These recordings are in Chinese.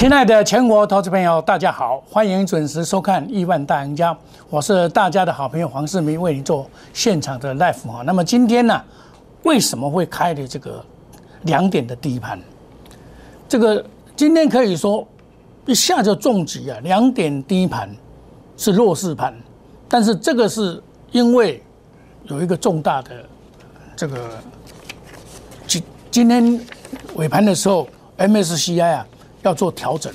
亲爱的全国投资朋友，大家好，欢迎准时收看《亿万大赢家》，我是大家的好朋友黄世明，为你做现场的 live 哈。那么今天呢，为什么会开的这个两点的低盘？这个今天可以说一下就重击啊，两点低盘是弱势盘，但是这个是因为有一个重大的这个今今天尾盘的时候，MSCI 啊。要做调整，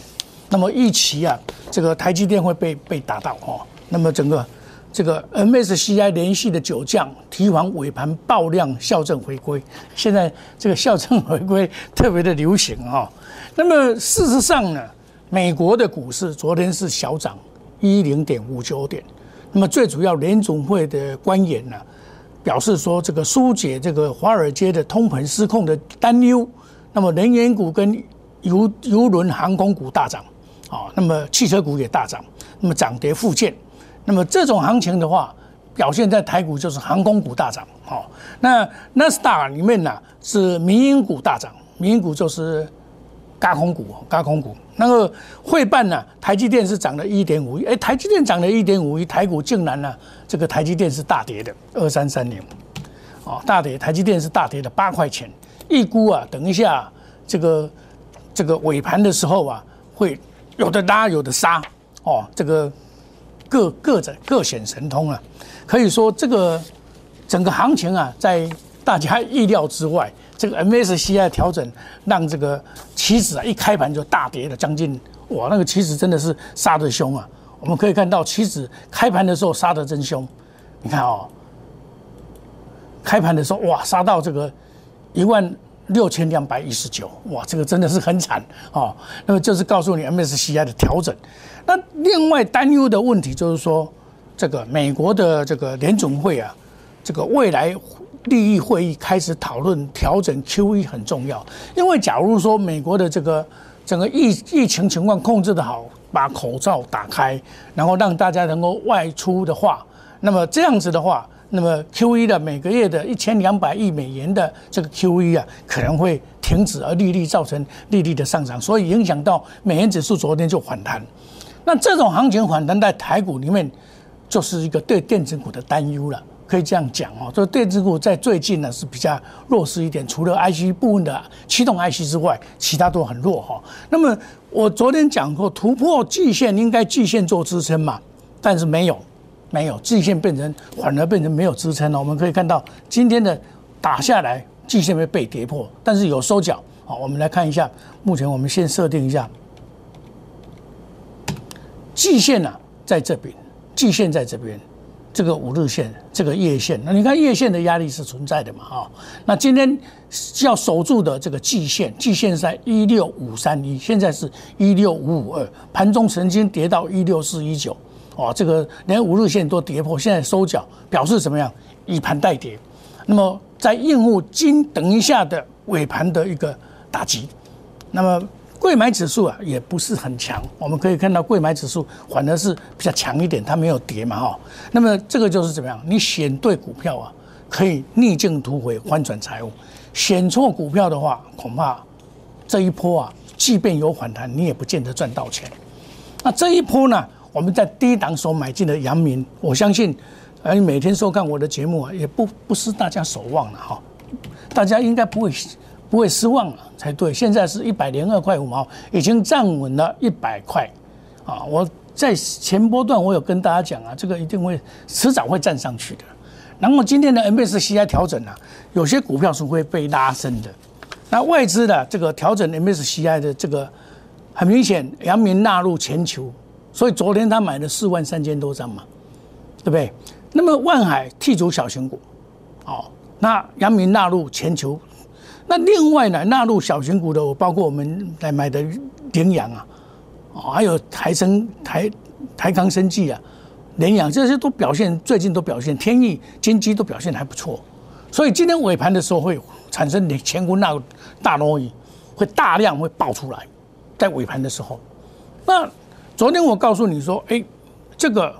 那么预期啊，这个台积电会被被打到哦。那么整个这个 MSCI 连续的九降，提防尾盘爆量校正回归。现在这个校正回归特别的流行哈。那么事实上呢，美国的股市昨天是小涨一零点五九点。那么最主要联总会的官员呢，表示说这个疏解这个华尔街的通膨失控的担忧。那么能源股跟油油轮航空股大涨，啊，那么汽车股也大涨，那么涨跌互见，那么这种行情的话，表现在台股就是航空股大涨，哦，那纳斯达里面呢是民营股大涨，民营股就是高空股，高空股。那个汇办呢，台积电是涨了一点五亿，哎，台积电涨了一点五亿，台股竟然呢，这个台积电是大跌的，二三三零，哦，大跌，台积电是大跌的八块钱，预估啊，等一下这个。这个尾盘的时候啊，会有的拉，有的杀，哦，这个各各在各显神通啊，可以说这个整个行情啊，在大家意料之外。这个 MSCI 调整让这个期指啊一开盘就大跌了将近，哇，那个期指真的是杀得凶啊！我们可以看到期指开盘的时候杀得真凶，你看哦，开盘的时候哇，杀到这个一万。六千两百一十九，哇，这个真的是很惨哦。那么就是告诉你 MSCI 的调整。那另外担忧的问题就是说，这个美国的这个联总会啊，这个未来利益会议开始讨论调整 QE 很重要。因为假如说美国的这个整个疫疫情情况控制的好，把口罩打开，然后让大家能够外出的话，那么这样子的话。那么 Q E 的每个月的一千两百亿美元的这个 Q E 啊，可能会停止，而利率造成利率的上涨，所以影响到美元指数昨天就反弹。那这种行情反弹在台股里面，就是一个对电子股的担忧了，可以这样讲哦。这电子股在最近呢是比较弱势一点，除了 IC 部分的驱动 IC 之外，其他都很弱哈。那么我昨天讲过，突破季线应该季线做支撑嘛，但是没有。没有季线变成反而变成没有支撑了。我们可以看到今天的打下来，季线会被跌破，但是有收脚。好，我们来看一下，目前我们先设定一下季线呢，在这边，季线在这边，这个五日线，这个月线。那你看月线的压力是存在的嘛？哈，那今天要守住的这个季线，季线在一六五三一，现在是一六五五二，盘中曾经跌到一六四一九。哦，这个连五日线都跌破，现在收脚，表示怎么样？以盘代跌。那么在应付今等一下的尾盘的一个打击。那么贵买指数啊，也不是很强。我们可以看到贵买指数反而是比较强一点，它没有跌嘛，哈。那么这个就是怎么样？你选对股票啊，可以逆境突围，翻转财务；选错股票的话，恐怕这一波啊，即便有反弹，你也不见得赚到钱。那这一波呢？我们在低档所买进的阳明，我相信，而每天收看我的节目啊，也不不是大家所望了哈，大家应该不会不会失望了才对。现在是一百零二块五毛，已经站稳了一百块啊！我在前波段我有跟大家讲啊，这个一定会迟早会站上去的。然后今天的 MSCI 调整啊，有些股票是会被拉升的。那外资的这个调整 MSCI 的这个，很明显，阳明纳入全球。所以昨天他买了四万三千多张嘛，对不对？那么万海剔除小型股，哦，那阳明纳入全球，那另外呢纳入小型股的，包括我们来买的联阳啊，哦，还有台生台台康生技啊，联阳这些都表现最近都表现，天翼金基都表现还不错。所以今天尾盘的时候会产生你乾坤那大挪移，会大量会爆出来，在尾盘的时候，那。昨天我告诉你说，哎，这个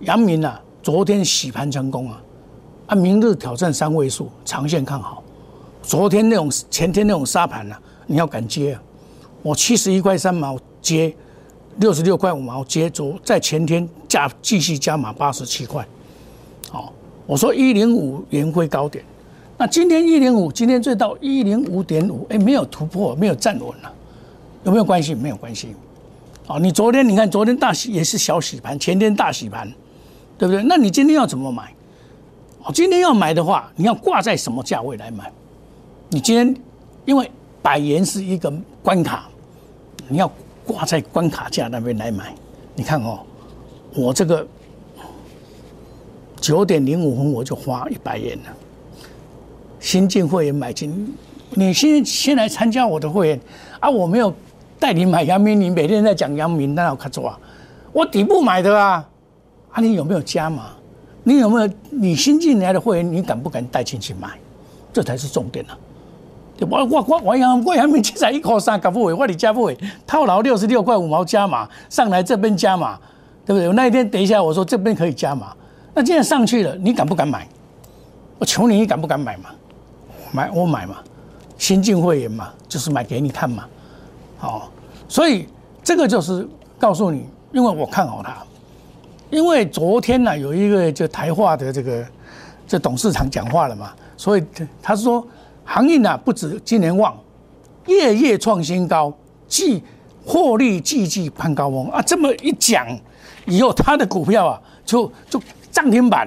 阳明啊，昨天洗盘成功啊，啊，明日挑战三位数，长线看好。昨天那种前天那种杀盘呢，你要敢接啊！我七十一块三毛接六十六块五毛，接昨在前天加继续加码八十七块。好，我说一零五元会高点，那今天一零五，今天最到一零五点五，哎，没有突破，没有站稳了，有没有关系？没有关系。哦，你昨天你看，昨天大洗也是小洗盘，前天大洗盘，对不对？那你今天要怎么买？哦，今天要买的话，你要挂在什么价位来买？你今天因为百元是一个关卡，你要挂在关卡价那边来买。你看哦，我这个九点零五分我就花一百元了。新进会员买进，你先先来参加我的会员啊，我没有。带你买阳明，你每天在讲阳明，那我看做啊？我底部买的啊，啊，你有没有加码？你有没有？你新进来的会员，你敢不敢带进去买？这才是重点啊！我我我我阳我阳明现在一块三，搞不会，我你加不会？套牢六十六块五毛加码，上来这边加码，对不对？那一天等一下我说这边可以加码，那既然上去了，你敢不敢买？我求你，你敢不敢买嘛？买我买嘛，新进会员嘛，就是买给你看嘛。好，所以这个就是告诉你，因为我看好它，因为昨天呢有一个就台化的这个这董事长讲话了嘛，所以他说行业呢不止今年旺，夜夜创新高，季获利季季攀高峰。啊，这么一讲以后，他的股票啊就就涨停板，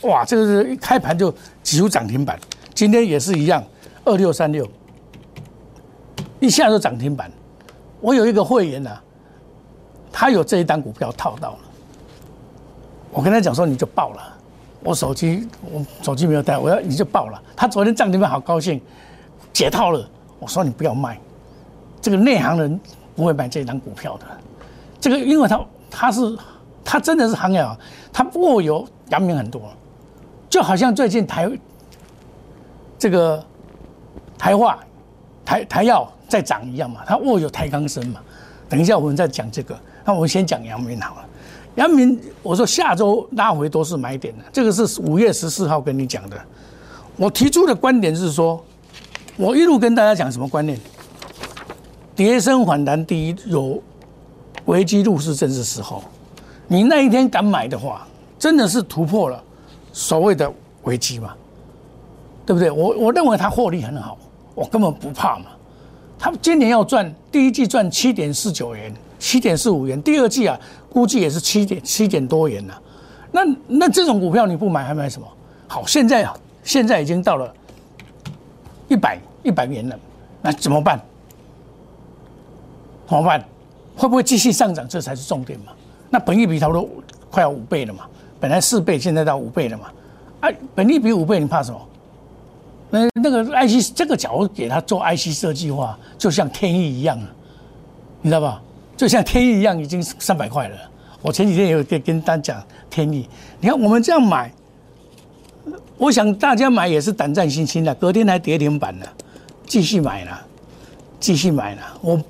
哇，这个是一开盘就几乎涨停板，今天也是一样，二六三六，一下就涨停板。我有一个会员呢，他有这一单股票套到了，我跟他讲说你就爆了，我手机我手机没有带，我要你就爆了。他昨天涨停板好高兴，解套了。我说你不要卖，这个内行人不会买这一单股票的。这个因为他他是他真的是行业啊，他握有阳明很多，就好像最近台这个台化台台药。在涨一样嘛，它握有抬杠身嘛。等一下我们再讲这个，那我们先讲阳明好了。阳明，我说下周拉回都是买点的，这个是五月十四号跟你讲的。我提出的观点是说，我一路跟大家讲什么观念？跌升反弹第一有危机入市正是时候。你那一天敢买的话，真的是突破了所谓的危机嘛？对不对？我我认为它获利很好，我根本不怕嘛。他今年要赚第一季赚七点四九元，七点四五元，第二季啊估计也是七点七点多元呐。那那这种股票你不买还买什么？好，现在啊现在已经到了一百一百元了，那怎么办？怎么办？会不会继续上涨？这才是重点嘛。那本益比差不多快要五倍了嘛，本来四倍，现在到五倍了嘛。哎，本益比五倍，你怕什么？那那个 IC 这个角给他做 IC 设计化，就像天意一样啊，你知道吧？就像天意一样，已经三百块了。我前几天有跟跟大家讲天意，你看我们这样买，我想大家买也是胆战心惊的。隔天还跌停板了，继续买了，继续买了。我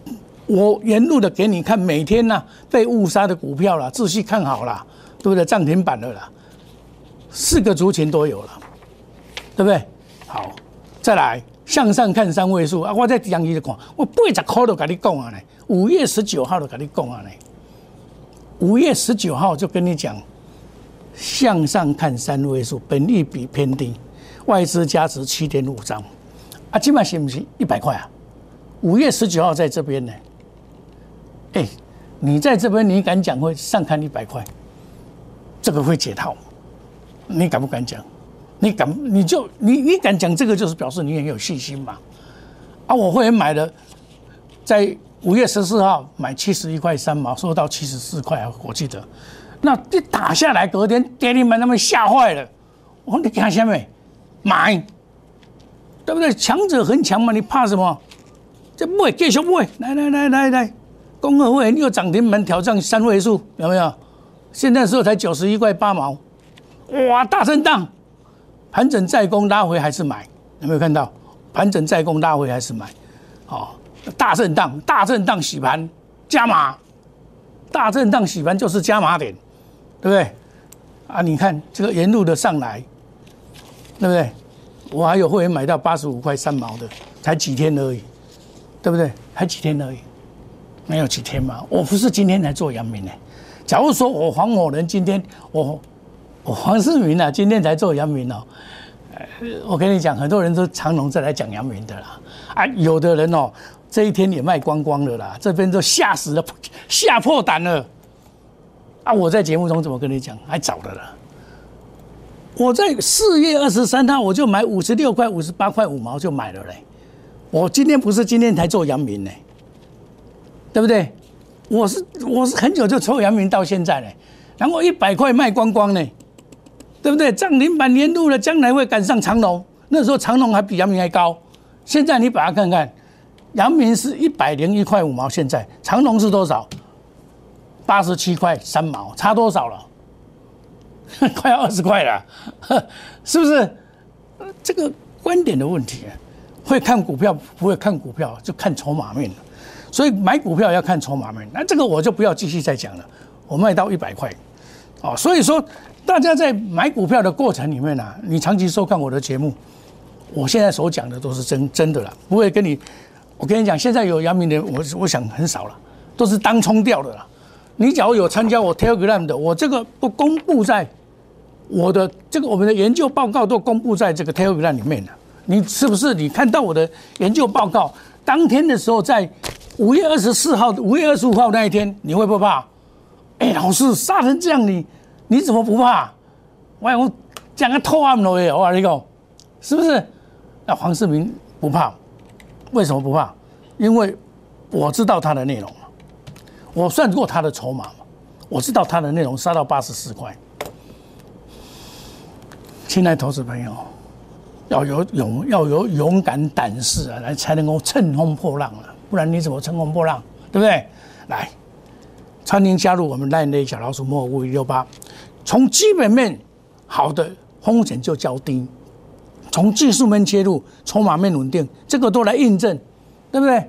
我沿路的给你看，每天呢被误杀的股票了，仔细看好了，对不对？涨停板的了，四个族群都有了，对不对？好，再来向上看三位数啊！我在讲一的看，我八十块都跟你讲啊呢。五月十九号都跟你讲啊呢。五月十九号就跟你讲，向上看三位数，本利比偏低，外资加值七点五张啊，今晚行不行？一百块啊！五月十九号在这边呢。哎，你在这边，你敢讲会上看一百块？这个会解套，你敢不敢讲？你敢，你就你你敢讲这个，就是表示你很有信心嘛。啊，我会员买的，在五月十四号买七十一块三毛，收到七十四块，我记得。那一打下来，隔天跌停板，他们吓坏了。我说你看下面买，对不对？强者恒强嘛，你怕什么？这不会继续不会，来来来来来，工合会又涨停板挑战三位数，有没有？现在时候才九十一块八毛，哇，大震荡。盘整再攻拉回还是买？有没有看到？盘整再攻拉回还是买？好，大震荡，大震荡洗盘加码，大震荡洗盘就是加码点，对不对？啊，你看这个沿路的上来，对不对？我还有会员买到八十五块三毛的，才几天而已，对不对？才几天而已，没有几天嘛。我不是今天才做阳明的。假如说我黄某人今天我黄世明啊，今天才做阳明哦。我跟你讲，很多人都长隆再来讲阳明的啦。啊，有的人哦，这一天也卖光光了啦，这边都吓死了，吓破胆了。啊，我在节目中怎么跟你讲？还早的了。我在四月二十三号我就买五十六块、五十八块五毛就买了嘞。我今天不是今天才做阳明呢，对不对？我是我是很久就抽阳明到现在嘞，然后一百块卖光光呢，对不对？涨停板年度了，将来会赶上长隆。那时候长隆还比阳明还高，现在你把它看看，阳明是一百零一块五毛，现在长隆是多少？八十七块三毛，差多少了？快要二十块了，是不是？这个观点的问题，会看股票不会看股票，就看筹码面了。所以买股票要看筹码面，那这个我就不要继续再讲了。我卖到一百块，哦，所以说大家在买股票的过程里面呢，你长期收看我的节目，我现在所讲的都是真真的了，不会跟你。我跟你讲，现在有阳明的，我我想很少了，都是当冲掉的了。你假如有参加我 Telegram 的，我这个不公布在我的这个我们的研究报告都公布在这个 Telegram 里面了。你是不是你看到我的研究报告当天的时候，在五月二十四号、五月二十五号那一天，你会不会怕？哎，老师杀成这样，你你怎么不怕？我我讲个透暗了耶，我跟你讲，是不是？那黄世明不怕，为什么不怕？因为我知道他的内容。我算过他的筹码，我知道他的内容杀到八十四块。亲爱投资朋友，要有勇要有勇敢胆识啊，来才能够乘风破浪啊，不然你怎么乘风破浪？对不对？来，欢迎加入我们赖内小老鼠莫五一六八。从基本面好的风险就较低，从技术面切入，筹码面稳定，这个都来印证，对不对？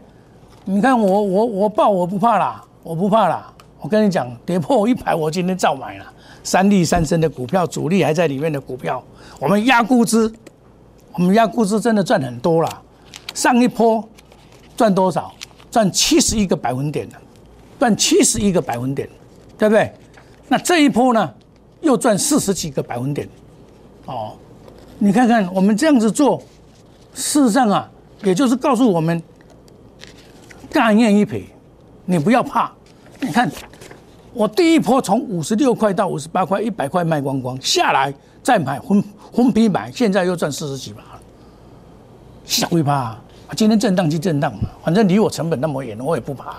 你看我我我报我不怕啦。我不怕啦，我跟你讲，跌破一排，我今天照买了。三利三升的股票，主力还在里面的股票，我们压估值，我们压估值真的赚很多了。上一波赚多少？赚七十一个百分点的，赚七十一个百分点，对不对？那这一波呢，又赚四十几个百分点。哦，你看看我们这样子做，事实上啊，也就是告诉我们，概念一赔。你不要怕，你看，我第一波从五十六块到五十八块，一百块卖光光，下来再买分分批买，现在又赚四十几把了，小会怕？今天震荡就震荡嘛，反正离我成本那么远，我也不怕。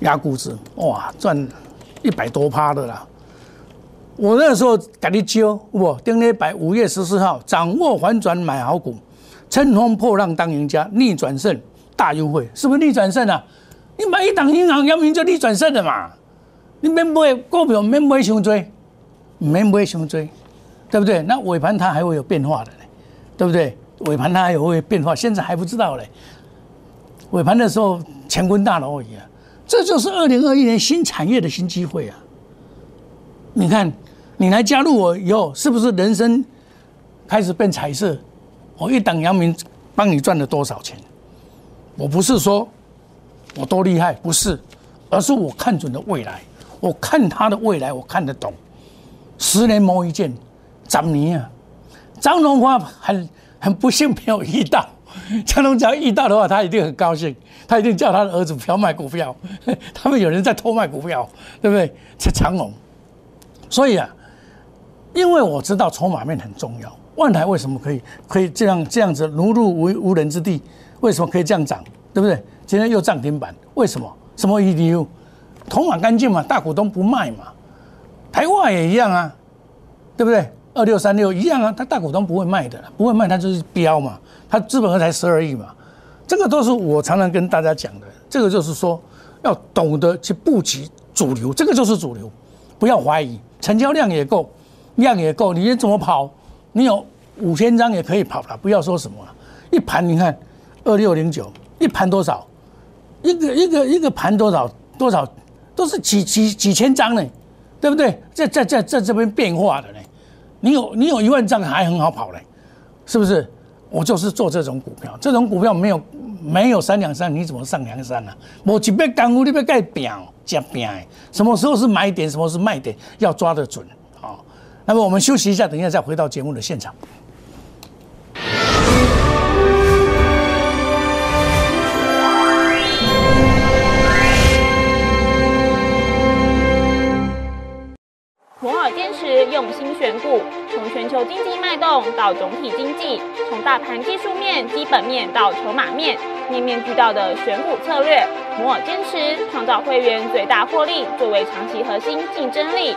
压估值，哇，赚一百多趴的啦！我那时候给你教，不，丁一百五月十四号，掌握反转买好股，乘风破浪当赢家，逆转胜大优惠，是不是逆转胜啊？你买一档银行，阳明就逆转胜的嘛？你免买股票，免买伤追，免买伤追，对不对？那尾盘它还会有变化的嘞，对不对？尾盘它还有？会变化，现在还不知道嘞。尾盘的时候乾坤大挪移啊，这就是二零二一年新产业的新机会啊！你看，你来加入我以后，是不是人生开始变彩色？我一档阳明帮你赚了多少钱？我不是说。我多厉害？不是，而是我看准了未来。我看他的未来，我看得懂。十年磨一剑，张年啊！张荣华很很不幸没有遇到。张荣只要遇到的话，他一定很高兴，他一定叫他的儿子不要卖股票。他们有人在偷卖股票，对不对？这长龙。所以啊，因为我知道筹码面很重要。万台为什么可以可以这样这样子如入无无人之地？为什么可以这样涨？对不对？今天又涨停板，为什么？什么 EDU？筹码干净嘛，大股东不卖嘛。台化也一样啊，对不对？二六三六一样啊，他大股东不会卖的，不会卖，他就是标嘛。他资本额才十二亿嘛，这个都是我常常跟大家讲的。这个就是说，要懂得去布局主流，这个就是主流，不要怀疑，成交量也够，量也够，你怎么跑？你有五千张也可以跑了，不要说什么了。一盘你看，二六零九一盘多少？一个一个一个盘多少多少都是几几几千张呢，对不对？在在在在这边变化的呢，你有你有一万张还很好跑嘞，是不是？我就是做这种股票，这种股票没有没有三两三，你怎么上梁山呢？我几倍干股你别盖饼加饼什么时候是买点，什么是卖点，要抓得准。那么我们休息一下，等一下再回到节目的现场。摩尔坚持用心选股，从全球经济脉动到总体经济，从大盘技术面、基本面到筹码面，面面俱到的选股策略。摩尔坚持创造会员最大获利，作为长期核心竞争力。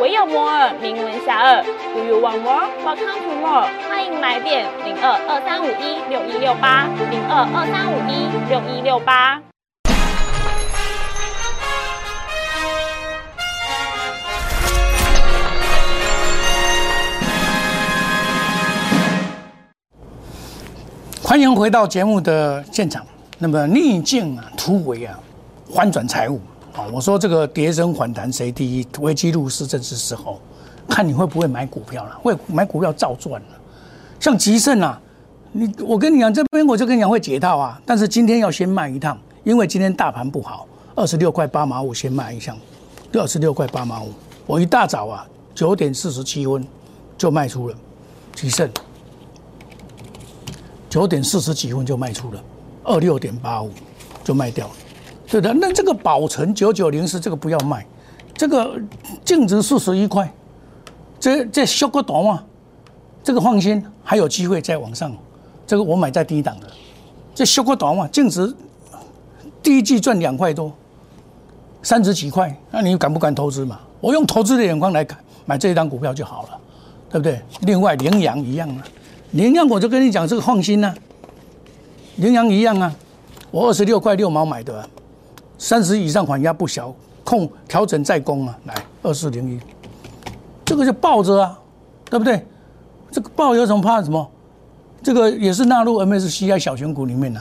唯有摩尔名闻遐迩。Do you want more? Welcome to more。欢迎来电零二二三五一六一六八零二二三五一六一六八。欢迎回到节目的现场。那么逆境啊，突围啊，翻转财务啊！我说这个跌升反弹谁第一？危机入市正是时候，看你会不会买股票了？会买股票照赚了。像吉盛啊，你我跟你讲，这边我就跟你讲会解套啊，但是今天要先卖一趟，因为今天大盘不好，二十六块八毛五先卖一箱，二十六块八毛五，我一大早啊九点四十七分就卖出了吉盛。九点四十几分就卖出了，二六点八五就卖掉了，对的。那这个宝存九九零四这个不要卖，这个净值四十一块，这这修个短嘛，这个放心，还有机会再往上。这个我买在低档的，这修个短嘛，净值第一季赚两块多，三十几块，那你敢不敢投资嘛？我用投资的眼光来看，买这一张股票就好了，对不对？另外羚羊一样啊。羚羊我就跟你讲，这个放心呐，羚羊一样啊，我二十六块六毛买的，三十以上缓压不小，控调整再攻啊，来二四零一，这个就抱着啊，对不对？这个抱有什么怕什么？这个也是纳入 MSCI 小选股里面的，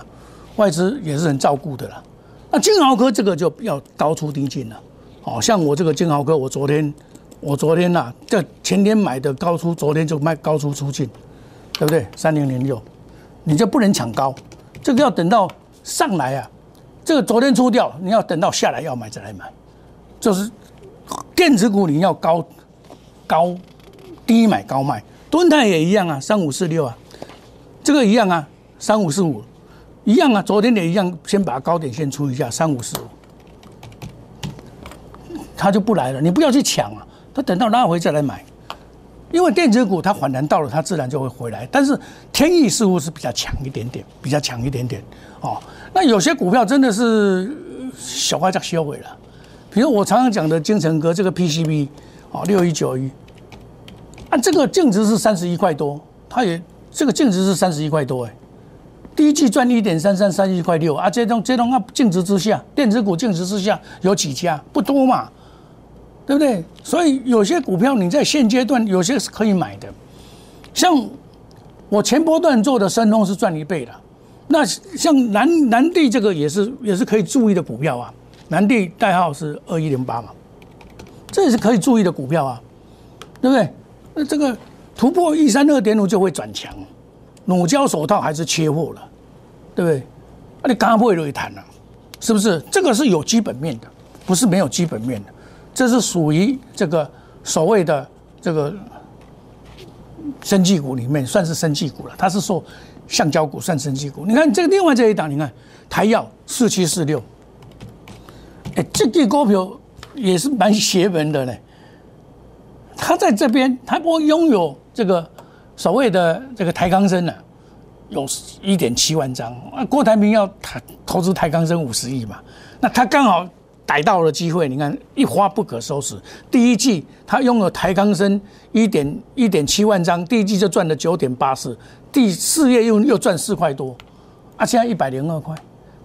外资也是很照顾的啦。那金豪科这个就要高出低进了，哦，像我这个金豪科，我昨天我昨天呐，这前天买的高出，昨天就卖高出出进。对不对？三零零六，你就不能抢高，这个要等到上来啊。这个昨天出掉，你要等到下来要买再来买。就是电子股你要高高低买高卖，吨泰也一样啊，三五四六啊，这个一样啊，三五四五一样啊，昨天也一样，先把高点先出一下，三五四五，他就不来了，你不要去抢啊，他等到拉回再来买。因为电子股它反弹到了，它自然就会回来。但是天意似乎是比较强一点点，比较强一点点哦。那有些股票真的是小花在销毁了，比如我常常讲的金城哥这个 PCB 哦，六一九一，啊，这个净值是三十一块多，它也这个净值是三十一块多哎，第一季赚一点三三三一块六啊，这种这种啊净值之下，电子股净值之下有几家不多嘛。对不对？所以有些股票你在现阶段有些是可以买的，像我前波段做的申通是赚一倍的，那像南南地这个也是也是可以注意的股票啊，南地代号是二一零八嘛，这也是可以注意的股票啊，对不对？那这个突破一三二点五就会转强，乳胶手套还是缺货了，对不对？那你刚刚不会一谈了，是不是？这个是有基本面的，不是没有基本面的。这是属于这个所谓的这个生技股里面，算是生技股了。它是说橡胶股算生技股。你看这个另外这一档，你看台药四七四六，哎，这个股票也是蛮邪门的嘞。它在这边，它不拥有这个所谓的这个台钢生呢，有一点七万张。啊，郭台铭要台投资台钢生五十亿嘛，那他刚好。逮到了机会，你看一发不可收拾。第一季他拥有台钢生一点一点七万张，第一季就赚了九点八四，第四月又又赚四块多，啊，现在一百零二块。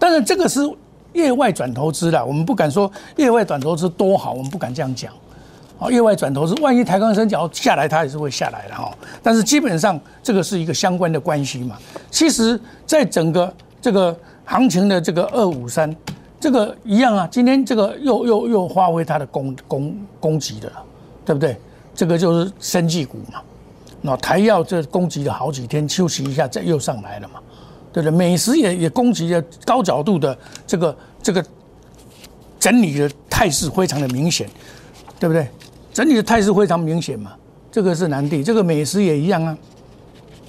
当然这个是业外转投资了，我们不敢说业外转投资多好，我们不敢这样讲。啊，业外转投资，万一台钢升脚下来，它也是会下来的哈。但是基本上这个是一个相关的关系嘛。其实，在整个这个行情的这个二五三，这个一样啊。今天这个又又又发挥它的攻攻攻击的，对不对？这个就是生技股嘛。那台药这攻击了好几天，休息一下再又上来了嘛，对不对？美食也也攻击了高角度的这个这个整理的态势非常的明显，对不对？整理的态势非常明显嘛，这个是难地。这个美食也一样啊，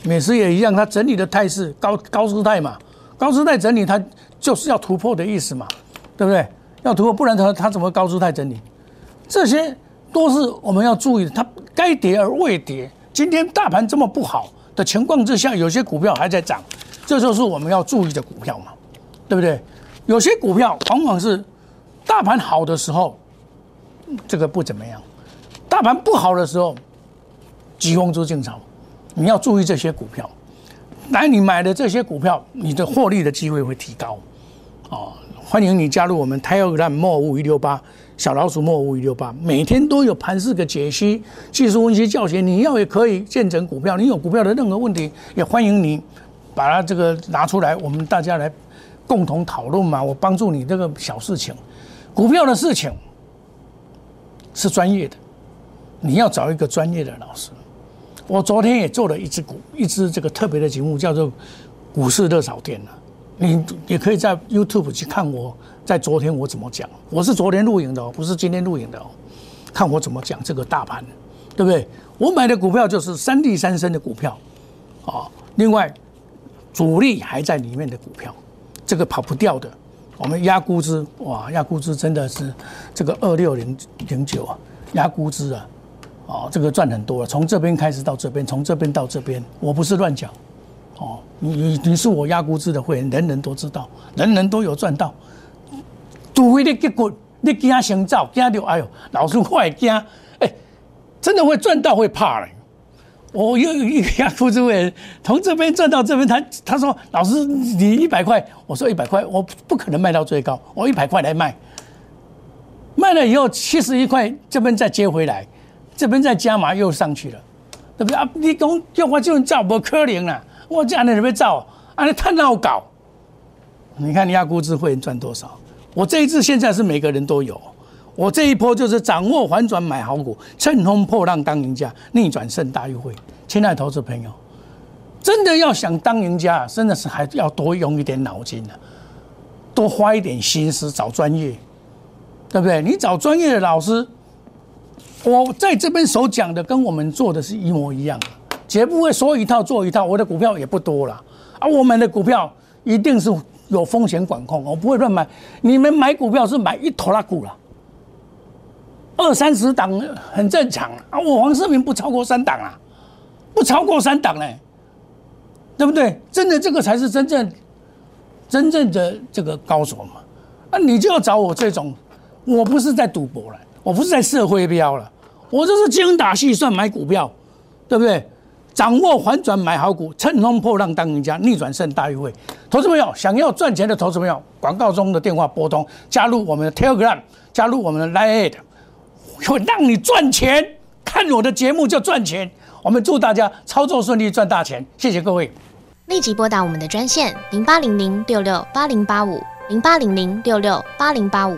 美食也一样，它整理的态势高高姿态嘛，高姿态整理它就是要突破的意思嘛，对不对？要突破，不然它它怎么高姿态整理？这些都是我们要注意的，它该跌而未跌。今天大盘这么不好的情况之下，有些股票还在涨，这就是我们要注意的股票嘛，对不对？有些股票往往是大盘好的时候，这个不怎么样。大盘不好的时候，疾风出进场，你要注意这些股票。来，你买的这些股票，你的获利的机会会提高。哦，欢迎你加入我们 Telegram 莫五一六八小老鼠莫五一六八，每天都有盘式的解析、技术分析教学。你要也可以见证股票，你有股票的任何问题，也欢迎你把它这个拿出来，我们大家来共同讨论嘛。我帮助你这个小事情，股票的事情是专业的。你要找一个专业的老师。我昨天也做了一支股，一支这个特别的节目，叫做《股市热炒店》你也可以在 YouTube 去看我在昨天我怎么讲。我是昨天录影的哦，不是今天录影的哦。看我怎么讲这个大盘，对不对？我买的股票就是三地三升的股票，啊，另外主力还在里面的股票，这个跑不掉的。我们压估值，哇，压估值真的是这个二六零零九啊，压估值啊。哦，这个赚很多了，从这边开始到这边，从这边到这边，我不是乱讲。哦，你你你是我压估值的会员，人人都知道，人人都有赚到。除非你结果你惊先走，惊到哎呦，老师会惊，哎，真的会赚到会怕嘞。我又一个压估值会员，从这边赚到这边，他他说老师你一百块，我说一百块，我不可能卖到最高，我一百块来卖，卖了以后七十一块这边再接回来。这边再加码又上去了，对不对啊？你讲叫我这样造不可能啦！我这样的怎么造？啊，你太闹搞！你看你亚估值会赚多少？我这一次现在是每个人都有，我这一波就是掌握反转买好股，乘风破浪当赢家，逆转胜大运会。亲爱的投资朋友，真的要想当赢家，真的是还要多用一点脑筋的，多花一点心思找专业，对不对？你找专业的老师。我在这边所讲的跟我们做的是一模一样，绝不会说一套做一套。我的股票也不多了，啊，我们的股票一定是有风险管控，我不会乱买。你们买股票是买一头拉股了，二三十档很正常啊。我黄世明不超过三档啊，不超过三档呢，对不对？真的这个才是真正真正的这个高手嘛。啊，你就要找我这种，我不是在赌博了。我不是在社会标了，我这是精打细算买股票，对不对？掌握反转买好股，乘风破浪当赢家，逆转胜大运会。投资朋友想要赚钱的投资朋友，广告中的电话拨通，加入我们的 Telegram，加入我们的 Line，会让你赚钱。看我的节目就赚钱。我们祝大家操作顺利，赚大钱。谢谢各位。立即拨打我们的专线零八零零六六八零八五。零八零零六六八零八五